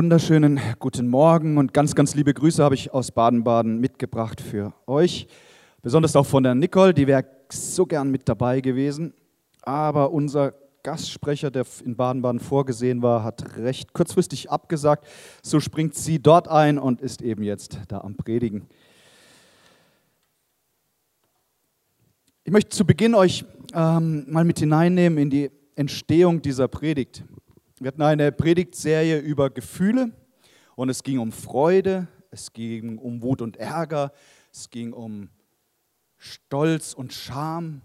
Wunderschönen guten Morgen und ganz, ganz liebe Grüße habe ich aus Baden-Baden mitgebracht für euch. Besonders auch von der Nicole, die wäre so gern mit dabei gewesen. Aber unser Gastsprecher, der in Baden-Baden vorgesehen war, hat recht kurzfristig abgesagt. So springt sie dort ein und ist eben jetzt da am Predigen. Ich möchte zu Beginn euch ähm, mal mit hineinnehmen in die Entstehung dieser Predigt. Wir hatten eine Predigtserie über Gefühle und es ging um Freude, es ging um Wut und Ärger, es ging um Stolz und Scham.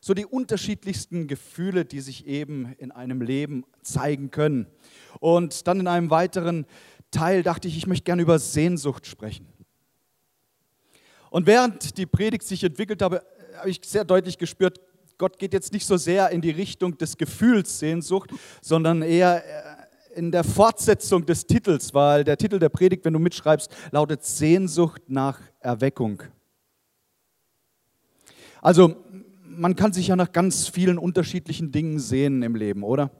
So die unterschiedlichsten Gefühle, die sich eben in einem Leben zeigen können. Und dann in einem weiteren Teil dachte ich, ich möchte gerne über Sehnsucht sprechen. Und während die Predigt sich entwickelt habe, habe ich sehr deutlich gespürt, Gott geht jetzt nicht so sehr in die Richtung des Gefühls Sehnsucht, sondern eher äh, in der Fortsetzung des Titels, weil der Titel der Predigt, wenn du mitschreibst, lautet Sehnsucht nach Erweckung. Also man kann sich ja nach ganz vielen unterschiedlichen Dingen sehnen im Leben, oder?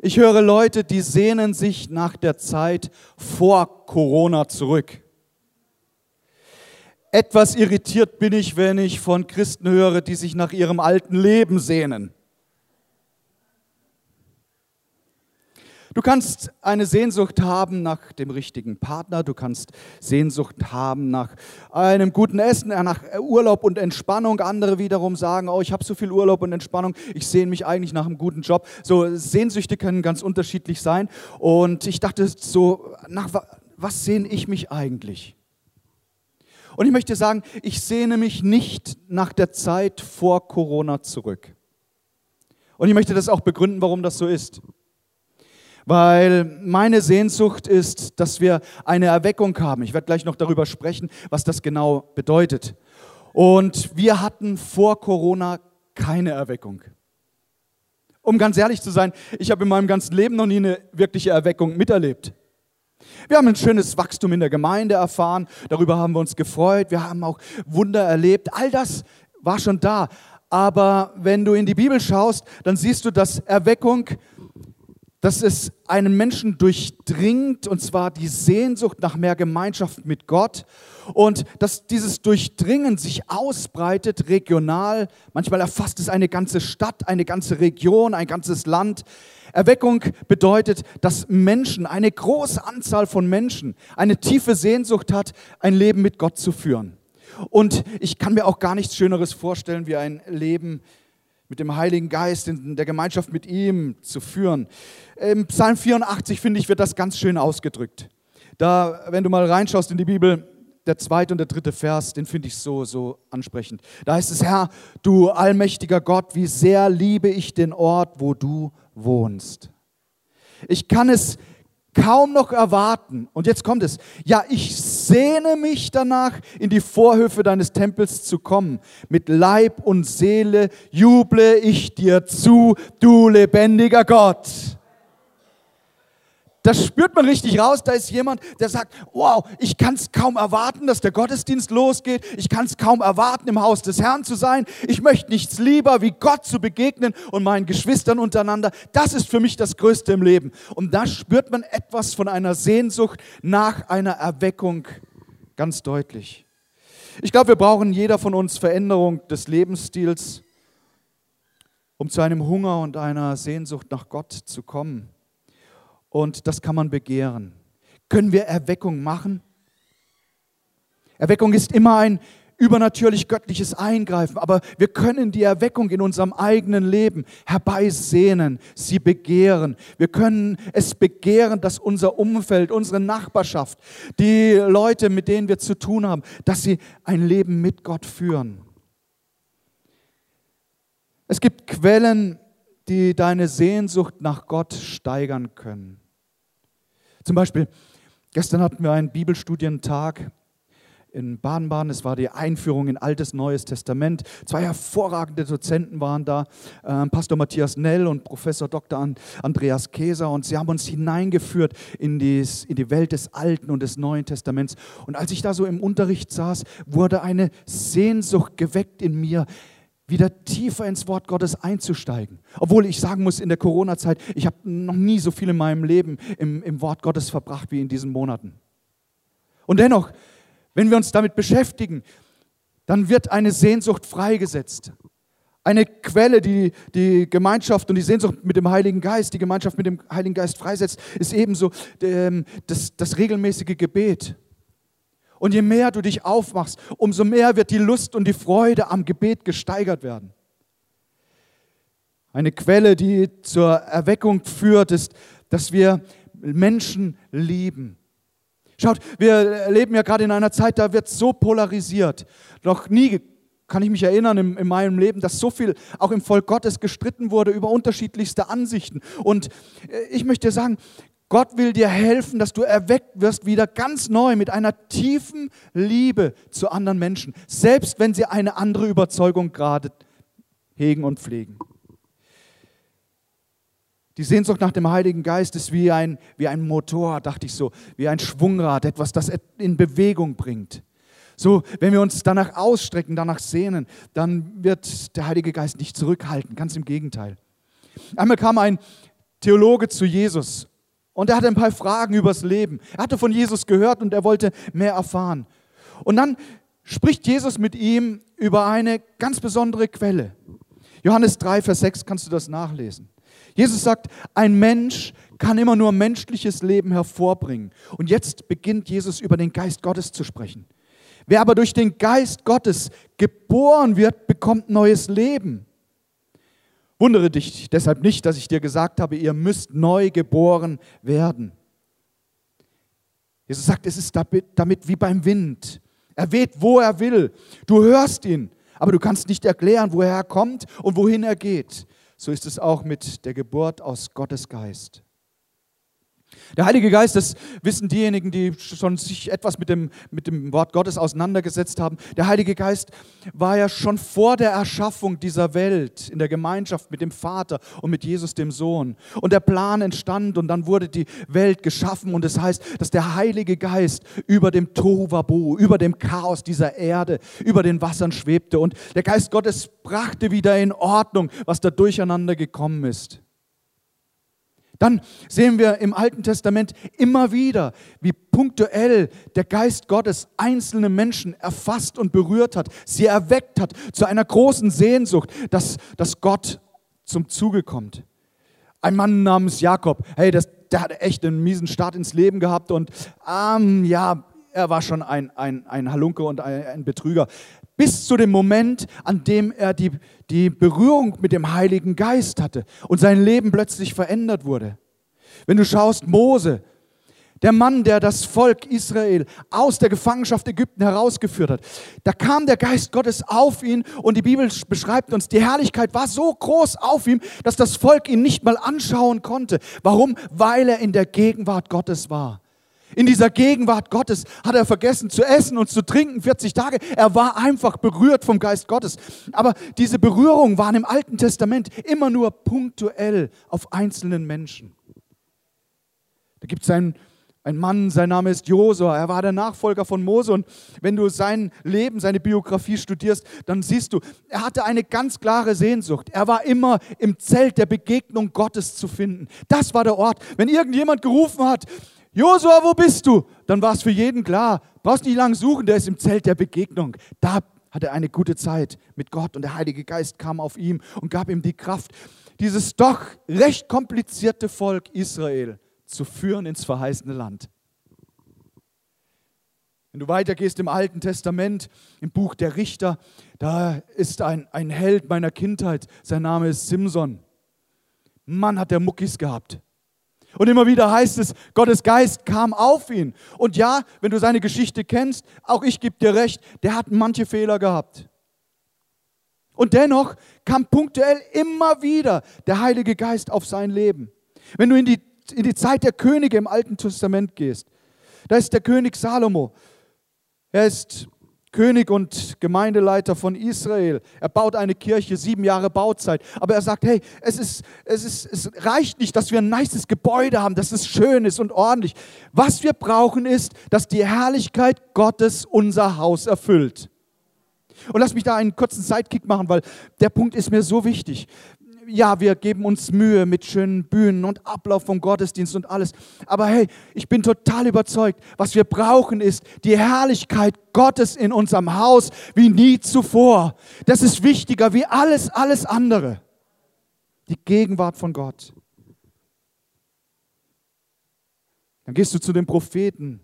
Ich höre Leute, die sehnen sich nach der Zeit vor Corona zurück. Etwas irritiert bin ich, wenn ich von Christen höre, die sich nach ihrem alten Leben sehnen. Du kannst eine Sehnsucht haben nach dem richtigen Partner, du kannst Sehnsucht haben nach einem guten Essen, äh, nach Urlaub und Entspannung. Andere wiederum sagen, oh, ich habe so viel Urlaub und Entspannung, ich sehne mich eigentlich nach einem guten Job. So Sehnsüchte können ganz unterschiedlich sein. Und ich dachte so, nach was sehne ich mich eigentlich? Und ich möchte sagen, ich sehne mich nicht nach der Zeit vor Corona zurück. Und ich möchte das auch begründen, warum das so ist. Weil meine Sehnsucht ist, dass wir eine Erweckung haben. Ich werde gleich noch darüber sprechen, was das genau bedeutet. Und wir hatten vor Corona keine Erweckung. Um ganz ehrlich zu sein, ich habe in meinem ganzen Leben noch nie eine wirkliche Erweckung miterlebt. Wir haben ein schönes Wachstum in der Gemeinde erfahren, darüber haben wir uns gefreut, wir haben auch Wunder erlebt, all das war schon da. Aber wenn du in die Bibel schaust, dann siehst du, dass Erweckung, dass es einen Menschen durchdringt, und zwar die Sehnsucht nach mehr Gemeinschaft mit Gott, und dass dieses Durchdringen sich ausbreitet regional, manchmal erfasst es eine ganze Stadt, eine ganze Region, ein ganzes Land. Erweckung bedeutet, dass Menschen, eine große Anzahl von Menschen, eine tiefe Sehnsucht hat, ein Leben mit Gott zu führen. Und ich kann mir auch gar nichts Schöneres vorstellen, wie ein Leben mit dem Heiligen Geist in der Gemeinschaft mit ihm zu führen. Im Psalm 84, finde ich, wird das ganz schön ausgedrückt. Da, wenn du mal reinschaust in die Bibel, der zweite und der dritte Vers, den finde ich so, so ansprechend. Da heißt es, Herr, du allmächtiger Gott, wie sehr liebe ich den Ort, wo du wohnst. Ich kann es kaum noch erwarten. Und jetzt kommt es. Ja, ich sehne mich danach, in die Vorhöfe deines Tempels zu kommen. Mit Leib und Seele juble ich dir zu, du lebendiger Gott. Das spürt man richtig raus. Da ist jemand, der sagt, wow, ich kann es kaum erwarten, dass der Gottesdienst losgeht. Ich kann es kaum erwarten, im Haus des Herrn zu sein. Ich möchte nichts lieber, wie Gott zu begegnen und meinen Geschwistern untereinander. Das ist für mich das Größte im Leben. Und da spürt man etwas von einer Sehnsucht nach einer Erweckung ganz deutlich. Ich glaube, wir brauchen jeder von uns Veränderung des Lebensstils, um zu einem Hunger und einer Sehnsucht nach Gott zu kommen und das kann man begehren. Können wir Erweckung machen? Erweckung ist immer ein übernatürlich göttliches Eingreifen, aber wir können die Erweckung in unserem eigenen Leben herbeisehnen, sie begehren. Wir können es begehren, dass unser Umfeld, unsere Nachbarschaft, die Leute, mit denen wir zu tun haben, dass sie ein Leben mit Gott führen. Es gibt Quellen, die deine Sehnsucht nach Gott steigern können. Zum Beispiel, gestern hatten wir einen Bibelstudientag in Baden-Baden. Es war die Einführung in Altes, Neues Testament. Zwei hervorragende Dozenten waren da, äh, Pastor Matthias Nell und Professor Dr. Andreas Käser. Und sie haben uns hineingeführt in, dies, in die Welt des Alten und des Neuen Testaments. Und als ich da so im Unterricht saß, wurde eine Sehnsucht geweckt in mir, wieder tiefer ins Wort Gottes einzusteigen. Obwohl ich sagen muss, in der Corona-Zeit, ich habe noch nie so viel in meinem Leben im, im Wort Gottes verbracht wie in diesen Monaten. Und dennoch, wenn wir uns damit beschäftigen, dann wird eine Sehnsucht freigesetzt. Eine Quelle, die die Gemeinschaft und die Sehnsucht mit dem Heiligen Geist, die Gemeinschaft mit dem Heiligen Geist freisetzt, ist ebenso ähm, das, das regelmäßige Gebet. Und je mehr du dich aufmachst, umso mehr wird die Lust und die Freude am Gebet gesteigert werden. Eine Quelle, die zur Erweckung führt, ist, dass wir Menschen lieben. Schaut, wir leben ja gerade in einer Zeit, da wird so polarisiert. Noch nie kann ich mich erinnern in, in, meinem Leben, dass so viel auch im Volk Gottes gestritten wurde über unterschiedlichste Ansichten. Und äh, ich möchte sagen, Gott will dir helfen, dass du erweckt wirst wieder ganz neu mit einer tiefen Liebe zu anderen Menschen, selbst wenn sie eine andere Überzeugung gerade hegen und pflegen. Die Sehnsucht nach dem Heiligen Geist ist wie ein, wie ein Motor, dachte ich so, wie ein Schwungrad, etwas, das in Bewegung bringt. So, wenn wir uns danach ausstrecken, danach sehnen, dann wird der Heilige Geist nicht zurückhalten, ganz im Gegenteil. Einmal kam ein Theologe zu Jesus und er hatte ein paar Fragen übers Leben. Er hatte von Jesus gehört und er wollte mehr erfahren. Und dann spricht Jesus mit ihm über eine ganz besondere Quelle. Johannes 3, Vers 6 kannst du das nachlesen. Jesus sagt, ein Mensch kann immer nur menschliches Leben hervorbringen. Und jetzt beginnt Jesus über den Geist Gottes zu sprechen. Wer aber durch den Geist Gottes geboren wird, bekommt neues Leben. Wundere dich deshalb nicht, dass ich dir gesagt habe, ihr müsst neu geboren werden. Jesus sagt, es ist damit wie beim Wind. Er weht, wo er will. Du hörst ihn, aber du kannst nicht erklären, woher er kommt und wohin er geht. So ist es auch mit der Geburt aus Gottes Geist. Der Heilige Geist, das wissen diejenigen, die schon sich etwas mit dem, mit dem Wort Gottes auseinandergesetzt haben. Der Heilige Geist war ja schon vor der Erschaffung dieser Welt in der Gemeinschaft mit dem Vater und mit Jesus, dem Sohn. Und der Plan entstand und dann wurde die Welt geschaffen. Und es das heißt, dass der Heilige Geist über dem Tohuwabu, über dem Chaos dieser Erde, über den Wassern schwebte. Und der Geist Gottes brachte wieder in Ordnung, was da durcheinander gekommen ist. Dann sehen wir im Alten Testament immer wieder, wie punktuell der Geist Gottes einzelne Menschen erfasst und berührt hat, sie erweckt hat zu einer großen Sehnsucht, dass, dass Gott zum Zuge kommt. Ein Mann namens Jakob, hey, das, der hatte echt einen miesen Start ins Leben gehabt und ähm, ja, er war schon ein, ein, ein Halunke und ein, ein Betrüger bis zu dem Moment, an dem er die, die Berührung mit dem Heiligen Geist hatte und sein Leben plötzlich verändert wurde. Wenn du schaust, Mose, der Mann, der das Volk Israel aus der Gefangenschaft Ägypten herausgeführt hat, da kam der Geist Gottes auf ihn und die Bibel beschreibt uns, die Herrlichkeit war so groß auf ihm, dass das Volk ihn nicht mal anschauen konnte. Warum? Weil er in der Gegenwart Gottes war. In dieser Gegenwart Gottes hat er vergessen zu essen und zu trinken 40 Tage. Er war einfach berührt vom Geist Gottes. Aber diese Berührungen waren im Alten Testament immer nur punktuell auf einzelnen Menschen. Da gibt es einen, einen Mann, sein Name ist Josua. Er war der Nachfolger von Mose. Und wenn du sein Leben, seine Biografie studierst, dann siehst du, er hatte eine ganz klare Sehnsucht. Er war immer im Zelt der Begegnung Gottes zu finden. Das war der Ort. Wenn irgendjemand gerufen hat, Josua, wo bist du? Dann war es für jeden klar. Brauchst nicht lange suchen, der ist im Zelt der Begegnung. Da hatte er eine gute Zeit mit Gott und der Heilige Geist kam auf ihm und gab ihm die Kraft, dieses doch recht komplizierte Volk Israel zu führen ins verheißene Land. Wenn du weitergehst im Alten Testament, im Buch der Richter, da ist ein, ein Held meiner Kindheit, sein Name ist Simson. Mann hat der Muckis gehabt. Und immer wieder heißt es, Gottes Geist kam auf ihn. Und ja, wenn du seine Geschichte kennst, auch ich gebe dir recht, der hat manche Fehler gehabt. Und dennoch kam punktuell immer wieder der Heilige Geist auf sein Leben. Wenn du in die, in die Zeit der Könige im Alten Testament gehst, da ist der König Salomo. Er ist König und Gemeindeleiter von Israel. Er baut eine Kirche, sieben Jahre Bauzeit. Aber er sagt, hey, es, ist, es, ist, es reicht nicht, dass wir ein nices Gebäude haben, dass es schön ist und ordentlich. Was wir brauchen ist, dass die Herrlichkeit Gottes unser Haus erfüllt. Und lass mich da einen kurzen Sidekick machen, weil der Punkt ist mir so wichtig. Ja, wir geben uns Mühe mit schönen Bühnen und Ablauf vom Gottesdienst und alles. Aber hey, ich bin total überzeugt, was wir brauchen ist die Herrlichkeit Gottes in unserem Haus wie nie zuvor. Das ist wichtiger wie alles, alles andere. Die Gegenwart von Gott. Dann gehst du zu den Propheten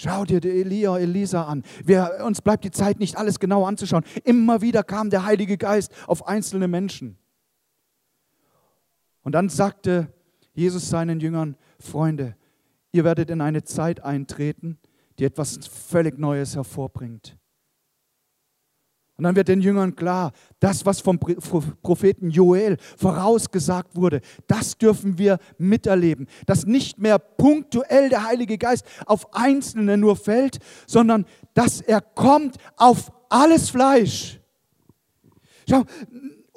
Schau dir Elia, Elisa an. Wir, uns bleibt die Zeit nicht, alles genau anzuschauen. Immer wieder kam der Heilige Geist auf einzelne Menschen. Und dann sagte Jesus seinen Jüngern, Freunde, ihr werdet in eine Zeit eintreten, die etwas völlig Neues hervorbringt. Und dann wird den Jüngern klar, das, was vom Propheten Joel vorausgesagt wurde, das dürfen wir miterleben. Dass nicht mehr punktuell der Heilige Geist auf Einzelne nur fällt, sondern dass er kommt auf alles Fleisch. Schau,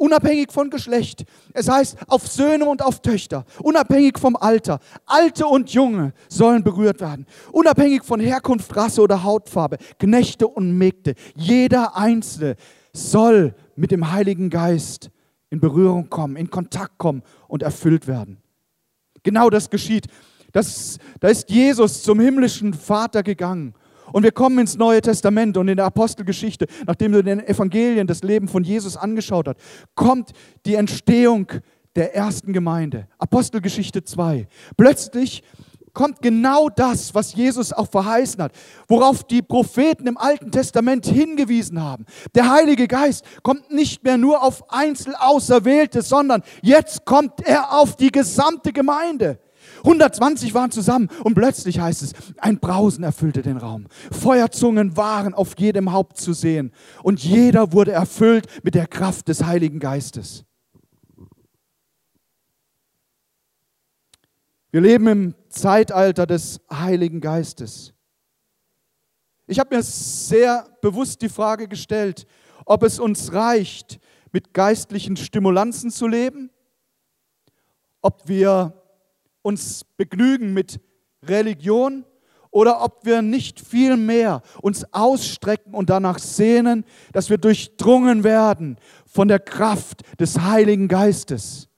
unabhängig von Geschlecht. Es heißt auf Söhne und auf Töchter, unabhängig vom Alter. Alte und Junge sollen berührt werden, unabhängig von Herkunft, Rasse oder Hautfarbe, Knechte und Mägde. Jeder Einzelne soll mit dem Heiligen Geist in Berührung kommen, in Kontakt kommen und erfüllt werden. Genau das geschieht. Das, da ist Jesus zum himmlischen Vater gegangen und wir kommen ins Neue Testament und in der Apostelgeschichte, nachdem du den Evangelien das Leben von Jesus angeschaut hast, kommt die Entstehung der ersten Gemeinde. Apostelgeschichte 2. Plötzlich kommt genau das, was Jesus auch verheißen hat, worauf die Propheten im Alten Testament hingewiesen haben. Der Heilige Geist kommt nicht mehr nur auf Einzelauserwählte, sondern jetzt kommt er auf die gesamte Gemeinde. 120 waren zusammen und plötzlich heißt es, ein Brausen erfüllte den Raum. Feuerzungen waren auf jedem Haupt zu sehen und jeder wurde erfüllt mit der Kraft des Heiligen Geistes. Wir leben im Zeitalter des Heiligen Geistes. Ich habe mir sehr bewusst die Frage gestellt, ob es uns reicht, mit geistlichen Stimulanzen zu leben, ob wir uns begnügen mit Religion oder ob wir nicht viel mehr uns ausstrecken und danach sehnen, dass wir durchdrungen werden von der Kraft des Heiligen Geistes.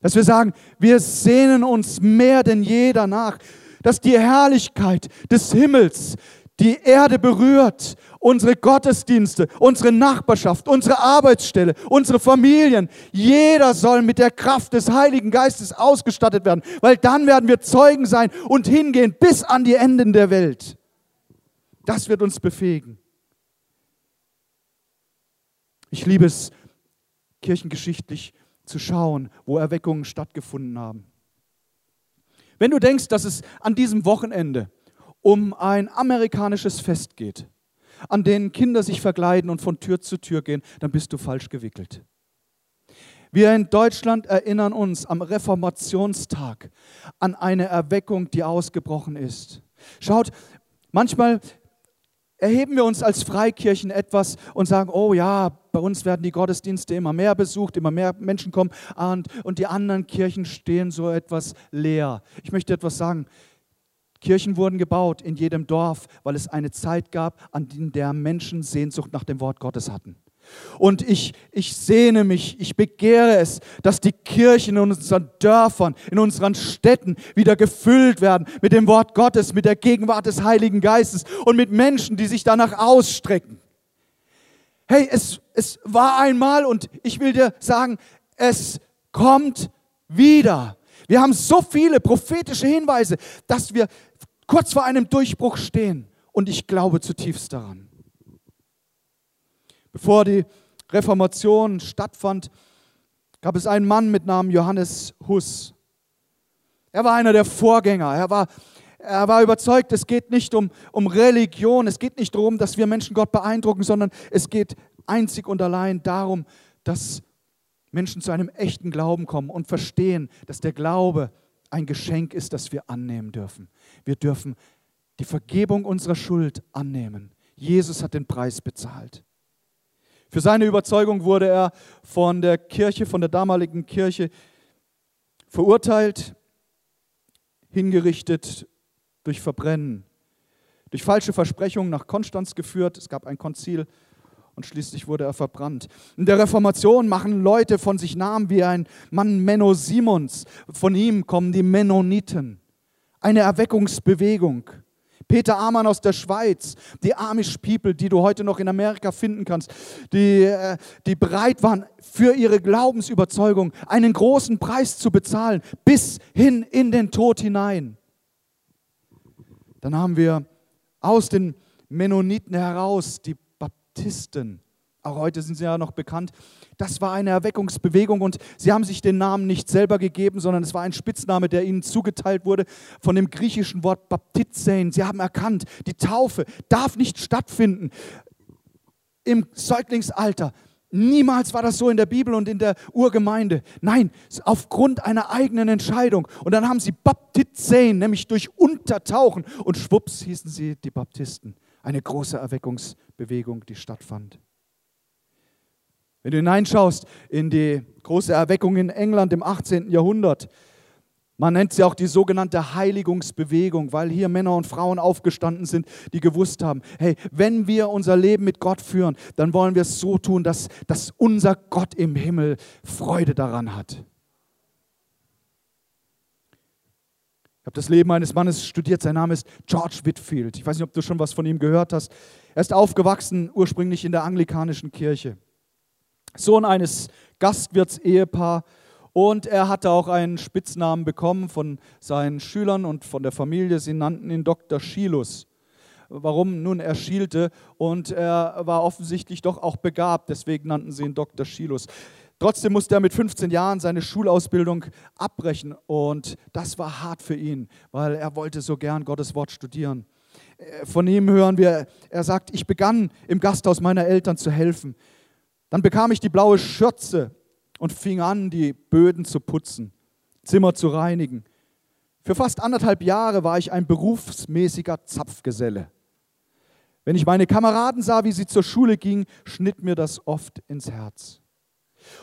Dass wir sagen, wir sehnen uns mehr denn je danach, dass die Herrlichkeit des Himmels die Erde berührt, unsere Gottesdienste, unsere Nachbarschaft, unsere Arbeitsstelle, unsere Familien. Jeder soll mit der Kraft des Heiligen Geistes ausgestattet werden, weil dann werden wir Zeugen sein und hingehen bis an die Enden der Welt. Das wird uns befähigen. Ich liebe es, kirchengeschichtlich zu schauen, wo Erweckungen stattgefunden haben. Wenn du denkst, dass es an diesem Wochenende um ein amerikanisches Fest geht, an dem Kinder sich verkleiden und von Tür zu Tür gehen, dann bist du falsch gewickelt. Wir in Deutschland erinnern uns am Reformationstag an eine Erweckung, die ausgebrochen ist. Schaut, manchmal erheben wir uns als Freikirchen etwas und sagen, oh ja, bei uns werden die Gottesdienste immer mehr besucht, immer mehr Menschen kommen und, und die anderen Kirchen stehen so etwas leer. Ich möchte etwas sagen. Kirchen wurden gebaut in jedem Dorf, weil es eine Zeit gab, an der Menschen Sehnsucht nach dem Wort Gottes hatten. Und ich, ich sehne mich, ich begehre es, dass die Kirchen in unseren Dörfern, in unseren Städten wieder gefüllt werden mit dem Wort Gottes, mit der Gegenwart des Heiligen Geistes und mit Menschen, die sich danach ausstrecken. Hey, es, es war einmal und ich will dir sagen, es kommt wieder. Wir haben so viele prophetische Hinweise, dass wir kurz vor einem Durchbruch stehen. Und ich glaube zutiefst daran. Bevor die Reformation stattfand, gab es einen Mann mit Namen Johannes Huss. Er war einer der Vorgänger. Er war, er war überzeugt, es geht nicht um, um Religion, es geht nicht darum, dass wir Menschen Gott beeindrucken, sondern es geht einzig und allein darum, dass Menschen zu einem echten Glauben kommen und verstehen, dass der Glaube ein Geschenk ist, das wir annehmen dürfen. Wir dürfen die Vergebung unserer Schuld annehmen. Jesus hat den Preis bezahlt. Für seine Überzeugung wurde er von der Kirche, von der damaligen Kirche verurteilt, hingerichtet durch Verbrennen. durch falsche Versprechungen nach Konstanz geführt. Es gab ein Konzil und schließlich wurde er verbrannt. In der Reformation machen Leute von sich Namen wie ein Mann Menno Simons. Von ihm kommen die Mennoniten. Eine Erweckungsbewegung. Peter Amann aus der Schweiz, die Amish People, die du heute noch in Amerika finden kannst, die, äh, die bereit waren, für ihre Glaubensüberzeugung einen großen Preis zu bezahlen, bis hin in den Tod hinein. Dann haben wir aus den Mennoniten heraus die Baptisten. Auch heute sind sie ja noch bekannt. Das war eine Erweckungsbewegung und sie haben sich den Namen nicht selber gegeben, sondern es war ein Spitzname, der ihnen zugeteilt wurde von dem griechischen Wort Baptizein. Sie haben erkannt, die Taufe darf nicht stattfinden im Säuglingsalter. Niemals war das so in der Bibel und in der Urgemeinde. Nein, aufgrund einer eigenen Entscheidung. Und dann haben sie Baptizein, nämlich durch Untertauchen. Und schwupps hießen sie die Baptisten. Eine große Erweckungsbewegung, die stattfand. Wenn du hineinschaust in die große Erweckung in England im 18. Jahrhundert, man nennt sie auch die sogenannte Heiligungsbewegung, weil hier Männer und Frauen aufgestanden sind, die gewusst haben, hey, wenn wir unser Leben mit Gott führen, dann wollen wir es so tun, dass, dass unser Gott im Himmel Freude daran hat. Habe das Leben eines Mannes studiert, sein Name ist George Whitfield. Ich weiß nicht, ob du schon was von ihm gehört hast. Er ist aufgewachsen ursprünglich in der anglikanischen Kirche. Sohn eines Gastwirtsehepaars und er hatte auch einen Spitznamen bekommen von seinen Schülern und von der Familie. Sie nannten ihn Dr. Schilus. Warum? Nun, er schielte und er war offensichtlich doch auch begabt, deswegen nannten sie ihn Dr. Schilus. Trotzdem musste er mit 15 Jahren seine Schulausbildung abbrechen und das war hart für ihn, weil er wollte so gern Gottes Wort studieren. Von ihm hören wir, er sagt, ich begann im Gasthaus meiner Eltern zu helfen. Dann bekam ich die blaue Schürze und fing an, die Böden zu putzen, Zimmer zu reinigen. Für fast anderthalb Jahre war ich ein berufsmäßiger Zapfgeselle. Wenn ich meine Kameraden sah, wie sie zur Schule gingen, schnitt mir das oft ins Herz.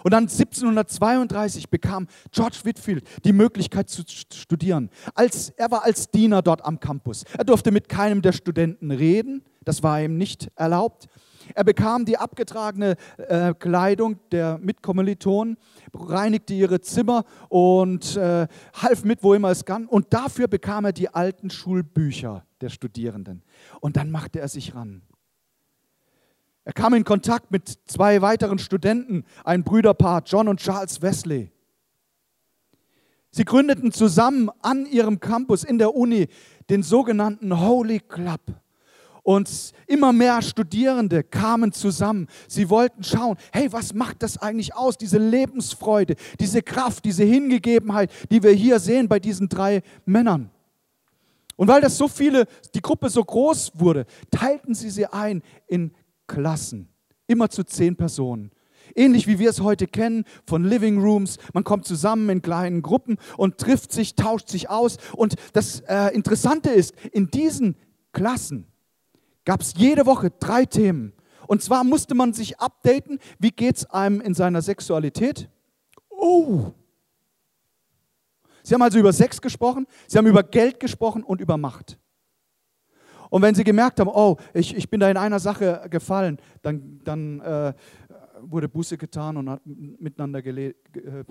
Und dann 1732 bekam George Whitfield die Möglichkeit zu studieren. Als, er war als Diener dort am Campus. Er durfte mit keinem der Studenten reden, das war ihm nicht erlaubt. Er bekam die abgetragene äh, Kleidung der Mitkommilitonen, reinigte ihre Zimmer und äh, half mit, wo immer es kann. Und dafür bekam er die alten Schulbücher der Studierenden. Und dann machte er sich ran. Er kam in Kontakt mit zwei weiteren Studenten, ein Brüderpaar, John und Charles Wesley. Sie gründeten zusammen an ihrem Campus in der Uni den sogenannten Holy Club. Und immer mehr Studierende kamen zusammen. Sie wollten schauen, hey, was macht das eigentlich aus, diese Lebensfreude, diese Kraft, diese Hingegebenheit, die wir hier sehen bei diesen drei Männern. Und weil das so viele, die Gruppe so groß wurde, teilten sie sie ein in Klassen, immer zu zehn Personen. Ähnlich wie wir es heute kennen von Living Rooms. Man kommt zusammen in kleinen Gruppen und trifft sich, tauscht sich aus. Und das äh, Interessante ist, in diesen Klassen gab es jede Woche drei Themen. Und zwar musste man sich updaten, wie geht es einem in seiner Sexualität? Oh! Sie haben also über Sex gesprochen, sie haben über Geld gesprochen und über Macht. Und wenn sie gemerkt haben, oh, ich, ich bin da in einer Sache gefallen, dann, dann äh, wurde Buße getan und hat miteinander äh,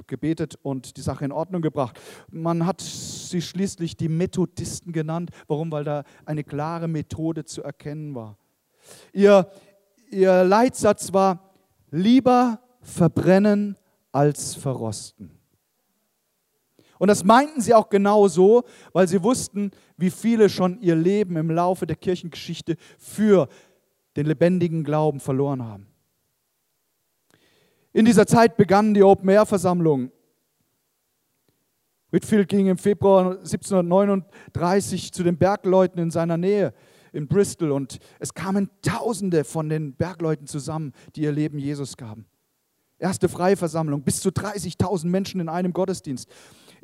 gebetet und die Sache in Ordnung gebracht. Man hat sie schließlich die Methodisten genannt. Warum? Weil da eine klare Methode zu erkennen war. Ihr, ihr Leitsatz war, lieber verbrennen als verrosten. Und das meinten sie auch genau so, weil sie wussten, wie viele schon ihr Leben im Laufe der Kirchengeschichte für den lebendigen Glauben verloren haben. In dieser Zeit begannen die Open-Air-Versammlungen. Whitfield ging im Februar 1739 zu den Bergleuten in seiner Nähe in Bristol und es kamen Tausende von den Bergleuten zusammen, die ihr Leben Jesus gaben. Erste freie Versammlung, bis zu 30.000 Menschen in einem Gottesdienst.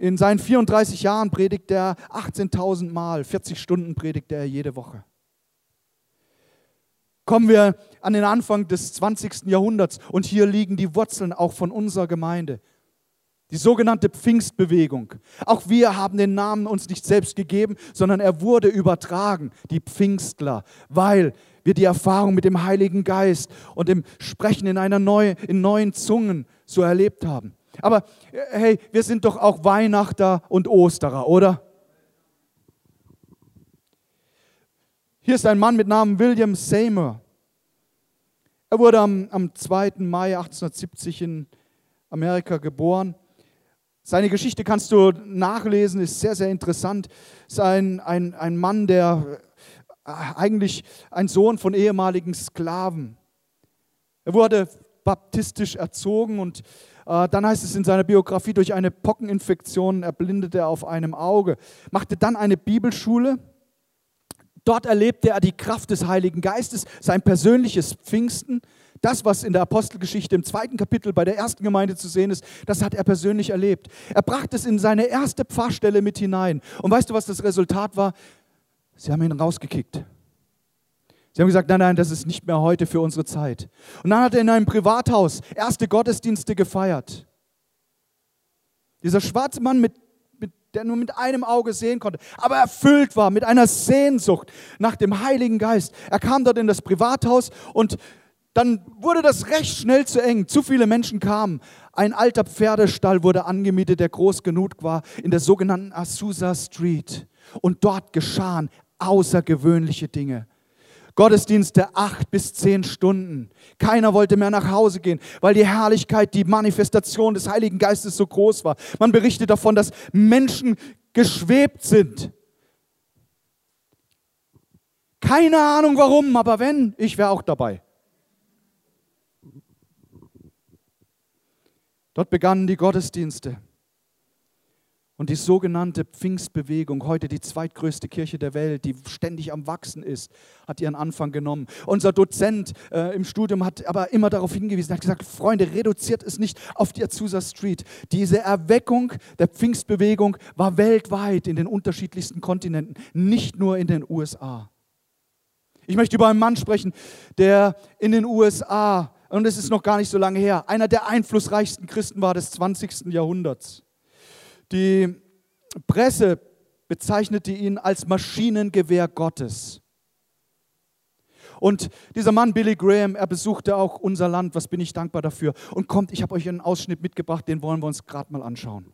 In seinen 34 Jahren predigt er 18.000 Mal, 40 Stunden predigt er jede Woche kommen wir an den Anfang des 20. Jahrhunderts und hier liegen die Wurzeln auch von unserer Gemeinde. Die sogenannte Pfingstbewegung. Auch wir haben den Namen uns nicht selbst gegeben, sondern er wurde übertragen, die Pfingstler, weil wir die Erfahrung mit dem Heiligen Geist und dem Sprechen in, einer neue, in neuen Zungen so erlebt haben. Aber hey, wir sind doch auch Weihnachter und Osterer, oder? Hier ist ein Mann mit Namen William Seymour. Er wurde am, am 2. Mai 1870 in Amerika geboren. Seine Geschichte kannst du nachlesen, ist sehr, sehr interessant. Ist ein, ein, ein Mann, der äh, eigentlich ein Sohn von ehemaligen Sklaven. Er wurde baptistisch erzogen und äh, dann heißt es in seiner Biografie, durch eine Pockeninfektion erblindete er auf einem Auge, machte dann eine Bibelschule. Dort erlebte er die Kraft des Heiligen Geistes, sein persönliches Pfingsten. Das, was in der Apostelgeschichte im zweiten Kapitel bei der ersten Gemeinde zu sehen ist, das hat er persönlich erlebt. Er brachte es in seine erste Pfarrstelle mit hinein. Und weißt du, was das Resultat war? Sie haben ihn rausgekickt. Sie haben gesagt, nein, nein, das ist nicht mehr heute für unsere Zeit. Und dann hat er in einem Privathaus erste Gottesdienste gefeiert. Dieser schwarze Mann, mit, mit, der nur mit einem Auge sehen konnte, aber erfüllt war mit einer Sehnsucht nach dem Heiligen Geist. Er kam dort in das Privathaus und dann wurde das recht schnell zu eng. Zu viele Menschen kamen. Ein alter Pferdestall wurde angemietet, der groß genug war, in der sogenannten Azusa Street. Und dort geschahen außergewöhnliche Dinge. Gottesdienste acht bis zehn Stunden. Keiner wollte mehr nach Hause gehen, weil die Herrlichkeit, die Manifestation des Heiligen Geistes so groß war. Man berichtet davon, dass Menschen geschwebt sind. Keine Ahnung warum, aber wenn, ich wäre auch dabei. Dort begannen die Gottesdienste. Und die sogenannte Pfingstbewegung, heute die zweitgrößte Kirche der Welt, die ständig am Wachsen ist, hat ihren Anfang genommen. Unser Dozent äh, im Studium hat aber immer darauf hingewiesen, hat gesagt, Freunde, reduziert es nicht auf die Azusa Street. Diese Erweckung der Pfingstbewegung war weltweit in den unterschiedlichsten Kontinenten, nicht nur in den USA. Ich möchte über einen Mann sprechen, der in den USA und es ist noch gar nicht so lange her, einer der einflussreichsten Christen war des 20. Jahrhunderts. Die Presse bezeichnete ihn als Maschinengewehr Gottes. Und dieser Mann, Billy Graham, er besuchte auch unser Land. Was bin ich dankbar dafür? Und kommt, ich habe euch einen Ausschnitt mitgebracht, den wollen wir uns gerade mal anschauen.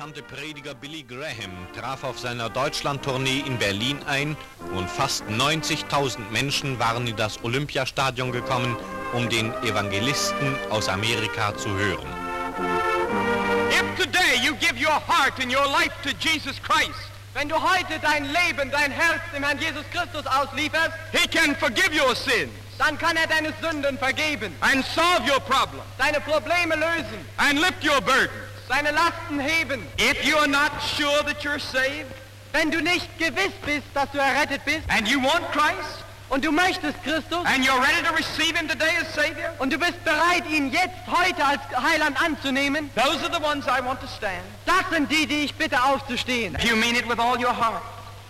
Bekannte Prediger Billy Graham traf auf seiner Deutschlandtournee in Berlin ein und fast 90.000 Menschen waren in das Olympiastadion gekommen, um den Evangelisten aus Amerika zu hören. If today you give your heart and your life to Jesus Christ, Wenn du heute dein Leben, dein Herz dem Herrn Jesus Christus auslieferst, He can forgive your sins dann kann er deine Sünden vergeben, and solve your problem deine Probleme lösen, and lift your burdens. Deine Lasten heben. If you are not sure that you're saved Wenn du nicht gewiss bist, dass du errettet bist and you want Christ und du möchtest Christus and you're ready to receive Him today as Savior, und du bist bereit, ihn jetzt heute als Heiland anzunehmen, those are the ones I want to stand. das sind die, die ich bitte aufzustehen. If you mean it with all your heart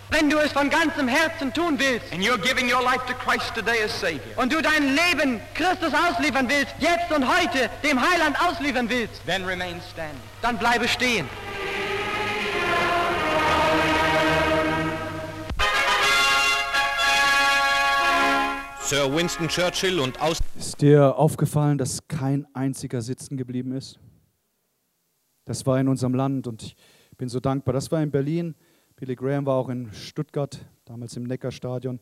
Wenn du es von ganzem Herzen tun willst and you're giving your life to Christ today as Savior, und du dein Leben Christus ausliefern willst, jetzt und heute dem Heiland ausliefern willst, then remain standing. Dann bleibe stehen. Sir Winston Churchill und aus Ist dir aufgefallen, dass kein einziger sitzen geblieben ist? Das war in unserem Land und ich bin so dankbar. Das war in Berlin. Billy Graham war auch in Stuttgart, damals im Neckarstadion.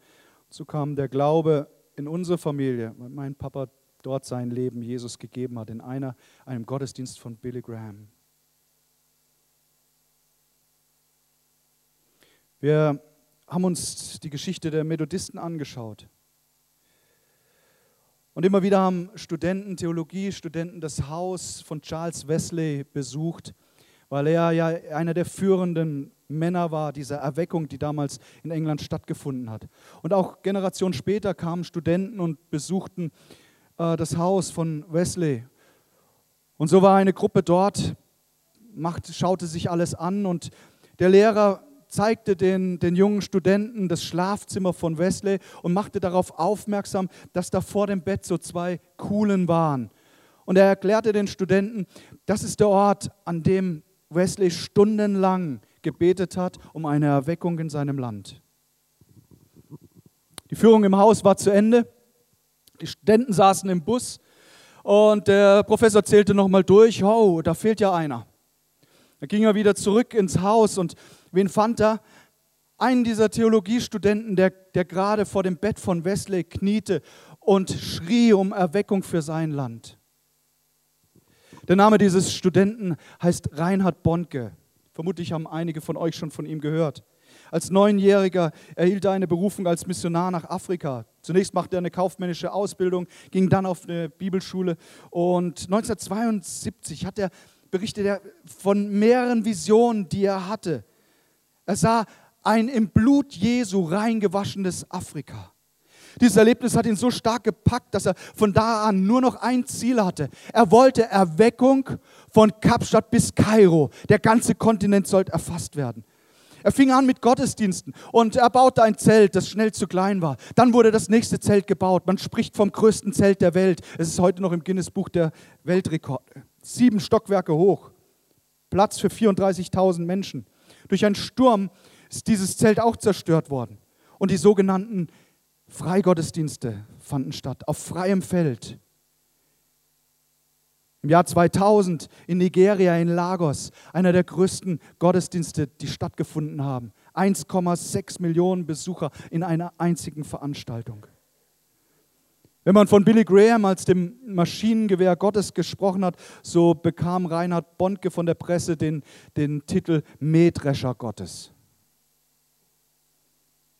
So kam der Glaube in unsere Familie, weil mein Papa dort sein Leben Jesus gegeben hat, in einer, einem Gottesdienst von Billy Graham. Wir haben uns die Geschichte der Methodisten angeschaut. Und immer wieder haben Studenten, Theologiestudenten das Haus von Charles Wesley besucht, weil er ja einer der führenden Männer war dieser Erweckung, die damals in England stattgefunden hat. Und auch Generationen später kamen Studenten und besuchten äh, das Haus von Wesley. Und so war eine Gruppe dort, macht, schaute sich alles an und der Lehrer zeigte den, den jungen Studenten das Schlafzimmer von Wesley und machte darauf aufmerksam, dass da vor dem Bett so zwei Kuhlen waren. Und er erklärte den Studenten, das ist der Ort, an dem Wesley stundenlang gebetet hat um eine Erweckung in seinem Land. Die Führung im Haus war zu Ende. Die Studenten saßen im Bus und der Professor zählte nochmal durch. Oh, da fehlt ja einer. Da ging er wieder zurück ins Haus und wen fand er? Einen dieser Theologiestudenten, der, der gerade vor dem Bett von Wesley kniete und schrie um Erweckung für sein Land. Der Name dieses Studenten heißt Reinhard Bonke. Vermutlich haben einige von euch schon von ihm gehört. Als Neunjähriger erhielt er eine Berufung als Missionar nach Afrika. Zunächst machte er eine kaufmännische Ausbildung, ging dann auf eine Bibelschule und 1972 hat er berichtet er von mehreren Visionen, die er hatte. Er sah ein im Blut Jesu reingewaschenes Afrika. Dieses Erlebnis hat ihn so stark gepackt, dass er von da an nur noch ein Ziel hatte. Er wollte Erweckung von Kapstadt bis Kairo. Der ganze Kontinent sollte erfasst werden. Er fing an mit Gottesdiensten und er baute ein Zelt, das schnell zu klein war. Dann wurde das nächste Zelt gebaut. Man spricht vom größten Zelt der Welt. Es ist heute noch im Guinness Buch der Weltrekorde. Sieben Stockwerke hoch. Platz für 34.000 Menschen. Durch einen Sturm ist dieses Zelt auch zerstört worden. Und die sogenannten Freigottesdienste fanden statt, auf freiem Feld. Im Jahr 2000 in Nigeria, in Lagos, einer der größten Gottesdienste, die stattgefunden haben. 1,6 Millionen Besucher in einer einzigen Veranstaltung. Wenn man von Billy Graham als dem Maschinengewehr Gottes gesprochen hat, so bekam Reinhard Bondke von der Presse den, den Titel Mähdrescher Gottes.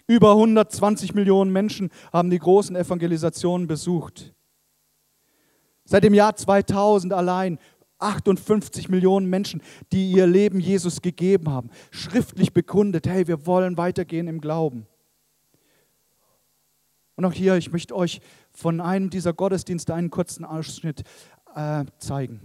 Über 120 Millionen Menschen haben die großen Evangelisationen besucht. Seit dem Jahr 2000 allein 58 Millionen Menschen, die ihr Leben Jesus gegeben haben, schriftlich bekundet, hey, wir wollen weitergehen im Glauben. Und auch hier, ich möchte euch von einem dieser Gottesdienste einen kurzen Ausschnitt äh, zeigen.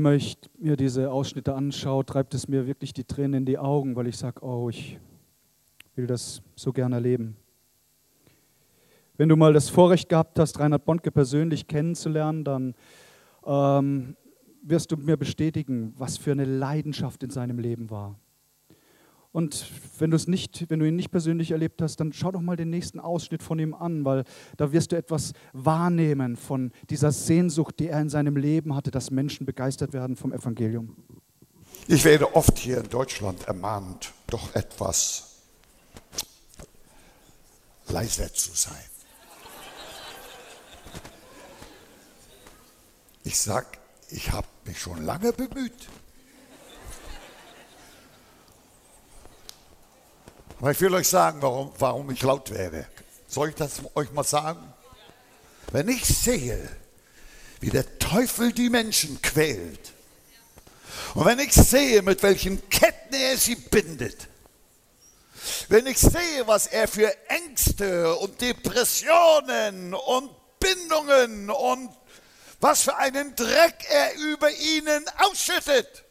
Immer ich mir diese Ausschnitte anschaue, treibt es mir wirklich die Tränen in die Augen, weil ich sage, oh, ich will das so gerne erleben. Wenn du mal das Vorrecht gehabt hast, Reinhard Bondke persönlich kennenzulernen, dann ähm, wirst du mir bestätigen, was für eine Leidenschaft in seinem Leben war. Und wenn du es nicht, wenn du ihn nicht persönlich erlebt hast, dann schau doch mal den nächsten Ausschnitt von ihm an, weil da wirst du etwas wahrnehmen von dieser Sehnsucht, die er in seinem Leben hatte, dass Menschen begeistert werden vom Evangelium. Ich werde oft hier in Deutschland ermahnt, doch etwas leiser zu sein. Ich sage, ich habe mich schon lange bemüht. Aber ich will euch sagen, warum, warum ich laut werde. Soll ich das euch mal sagen? Wenn ich sehe, wie der Teufel die Menschen quält. Und wenn ich sehe, mit welchen Ketten er sie bindet, wenn ich sehe, was er für Ängste und Depressionen und Bindungen und was für einen Dreck er über ihnen ausschüttet,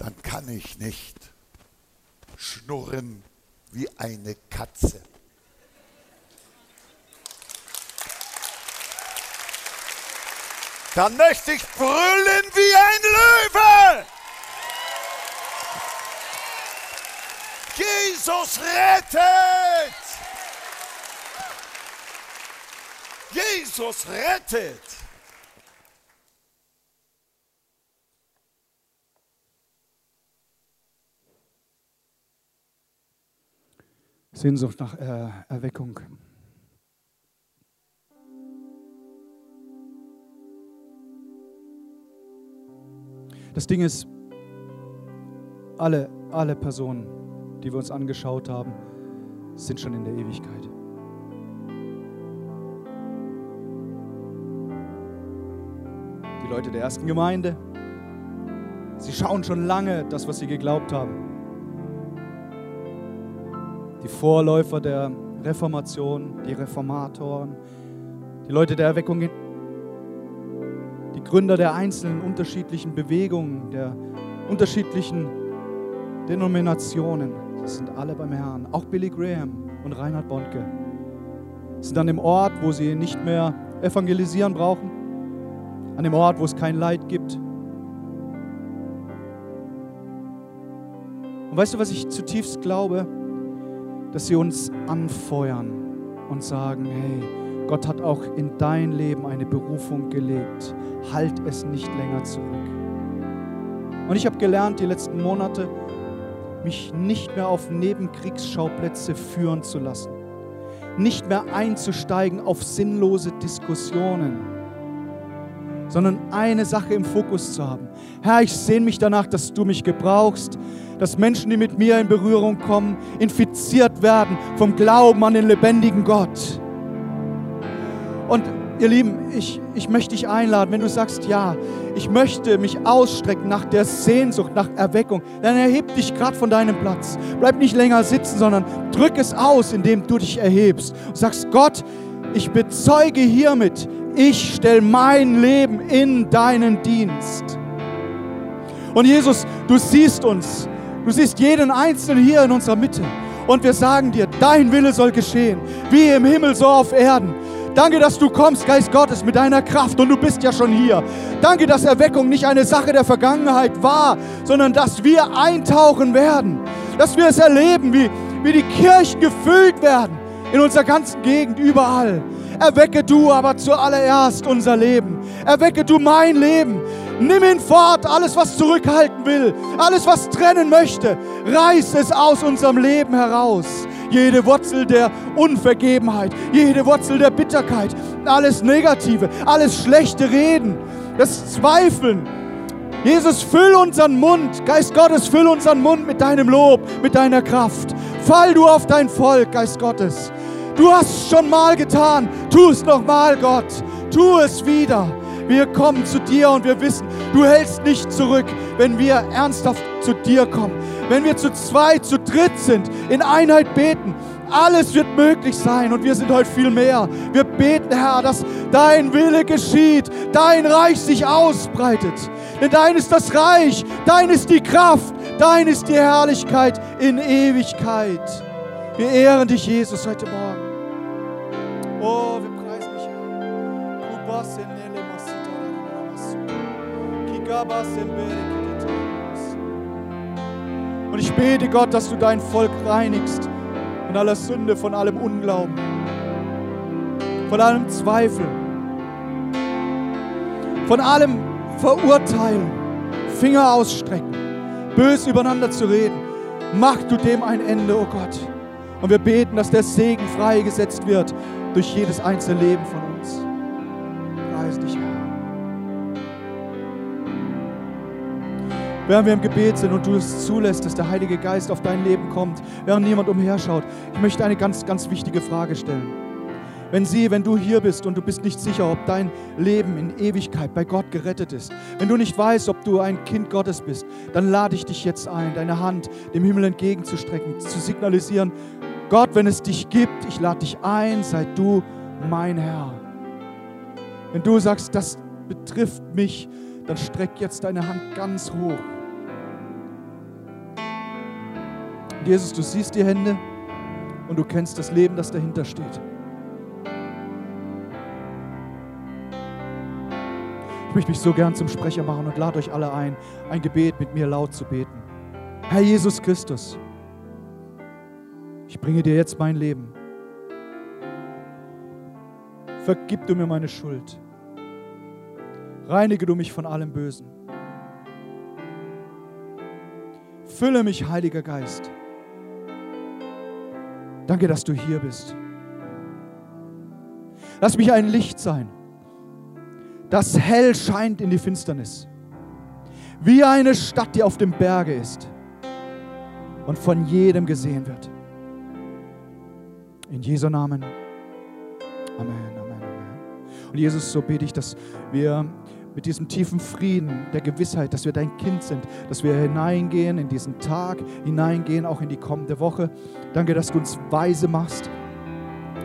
dann kann ich nicht schnurren wie eine Katze. Dann möchte ich brüllen wie ein Löwe. Jesus rettet! Jesus rettet! Sehnsucht nach äh, Erweckung. Das Ding ist, alle, alle Personen, die wir uns angeschaut haben, sind schon in der Ewigkeit. Die Leute der ersten Gemeinde, sie schauen schon lange das, was sie geglaubt haben. Die Vorläufer der Reformation, die Reformatoren, die Leute der Erweckung, die Gründer der einzelnen unterschiedlichen Bewegungen, der unterschiedlichen Denominationen, das sind alle beim Herrn. Auch Billy Graham und Reinhard Bonke sind an dem Ort, wo sie nicht mehr evangelisieren brauchen, an dem Ort, wo es kein Leid gibt. Und weißt du, was ich zutiefst glaube? Dass sie uns anfeuern und sagen, hey, Gott hat auch in dein Leben eine Berufung gelegt. Halt es nicht länger zurück. Und ich habe gelernt die letzten Monate, mich nicht mehr auf Nebenkriegsschauplätze führen zu lassen, nicht mehr einzusteigen auf sinnlose Diskussionen, sondern eine Sache im Fokus zu haben. Herr, ich sehne mich danach, dass du mich gebrauchst, dass Menschen, die mit mir in Berührung kommen, infiziert werden vom Glauben an den lebendigen Gott. Und Ihr Lieben, ich, ich möchte dich einladen, wenn du sagst, ja, ich möchte mich ausstrecken nach der Sehnsucht, nach Erweckung, dann erheb dich gerade von deinem Platz. Bleib nicht länger sitzen, sondern drück es aus, indem du dich erhebst und sagst, Gott, ich bezeuge hiermit, ich stelle mein Leben in deinen Dienst. Und Jesus, du siehst uns, du siehst jeden Einzelnen hier in unserer Mitte. Und wir sagen dir, dein Wille soll geschehen, wie im Himmel so auf Erden. Danke, dass du kommst, Geist Gottes, mit deiner Kraft und du bist ja schon hier. Danke, dass Erweckung nicht eine Sache der Vergangenheit war, sondern dass wir eintauchen werden, dass wir es erleben, wie, wie die Kirchen gefüllt werden in unserer ganzen Gegend, überall. Erwecke du aber zuallererst unser Leben. Erwecke du mein Leben. Nimm ihn fort, alles, was zurückhalten will, alles, was trennen möchte. Reiß es aus unserem Leben heraus jede Wurzel der Unvergebenheit, jede Wurzel der Bitterkeit, alles Negative, alles schlechte Reden, das Zweifeln. Jesus, füll unseren Mund, Geist Gottes, füll unseren Mund mit deinem Lob, mit deiner Kraft. Fall du auf dein Volk, Geist Gottes. Du hast es schon mal getan, tu es noch mal, Gott. Tu es wieder. Wir kommen zu dir und wir wissen, du hältst nicht zurück, wenn wir ernsthaft zu dir kommen. Wenn wir zu zweit, zu dritt sind, in Einheit beten, alles wird möglich sein und wir sind heute viel mehr. Wir beten, Herr, dass dein Wille geschieht, dein Reich sich ausbreitet. Denn dein ist das Reich, dein ist die Kraft, dein ist die Herrlichkeit in Ewigkeit. Wir ehren dich, Jesus, heute Morgen. Oh, wir preisen dich, Herr. Und ich bete, Gott, dass du dein Volk reinigst von aller Sünde, von allem Unglauben, von allem Zweifel, von allem Verurteilen, Finger ausstrecken, bös übereinander zu reden. Mach du dem ein Ende, oh Gott. Und wir beten, dass der Segen freigesetzt wird durch jedes einzelne Leben von uns. Preis dich, Herr. während wir im Gebet sind und du es zulässt, dass der Heilige Geist auf dein Leben kommt, während niemand umherschaut, ich möchte eine ganz, ganz wichtige Frage stellen. Wenn sie, wenn du hier bist und du bist nicht sicher, ob dein Leben in Ewigkeit bei Gott gerettet ist, wenn du nicht weißt, ob du ein Kind Gottes bist, dann lade ich dich jetzt ein, deine Hand dem Himmel entgegenzustrecken, zu signalisieren, Gott, wenn es dich gibt, ich lade dich ein, sei du mein Herr. Wenn du sagst, das betrifft mich, dann streck jetzt deine Hand ganz hoch. Jesus, du siehst die Hände und du kennst das Leben, das dahinter steht. Ich möchte mich so gern zum Sprecher machen und lade euch alle ein, ein Gebet mit mir laut zu beten. Herr Jesus Christus, ich bringe dir jetzt mein Leben. Vergib du mir meine Schuld. Reinige du mich von allem Bösen. Fülle mich, Heiliger Geist. Danke, dass du hier bist. Lass mich ein Licht sein das hell scheint in die Finsternis. Wie eine Stadt, die auf dem Berge ist und von jedem gesehen wird. In Jesu Namen. Amen, Amen, Amen. Und Jesus, so bete ich, dass wir mit diesem tiefen Frieden, der Gewissheit, dass wir dein Kind sind, dass wir hineingehen in diesen Tag, hineingehen auch in die kommende Woche. Danke, dass du uns weise machst,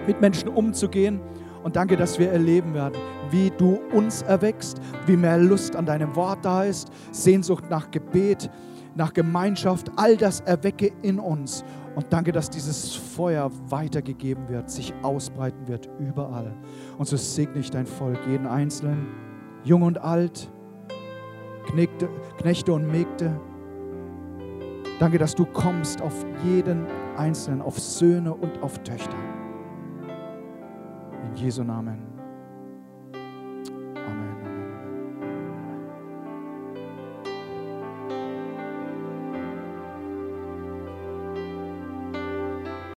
mit Menschen umzugehen und danke, dass wir erleben werden, wie du uns erwächst, wie mehr Lust an deinem Wort da ist, Sehnsucht nach Gebet, nach Gemeinschaft. All das erwecke in uns. Und danke, dass dieses Feuer weitergegeben wird, sich ausbreiten wird überall. Und so segne ich dein Volk, jeden Einzelnen, jung und alt, Knechte und Mägde. Danke, dass du kommst auf jeden Einzelnen, auf Söhne und auf Töchter. Jesu Namen.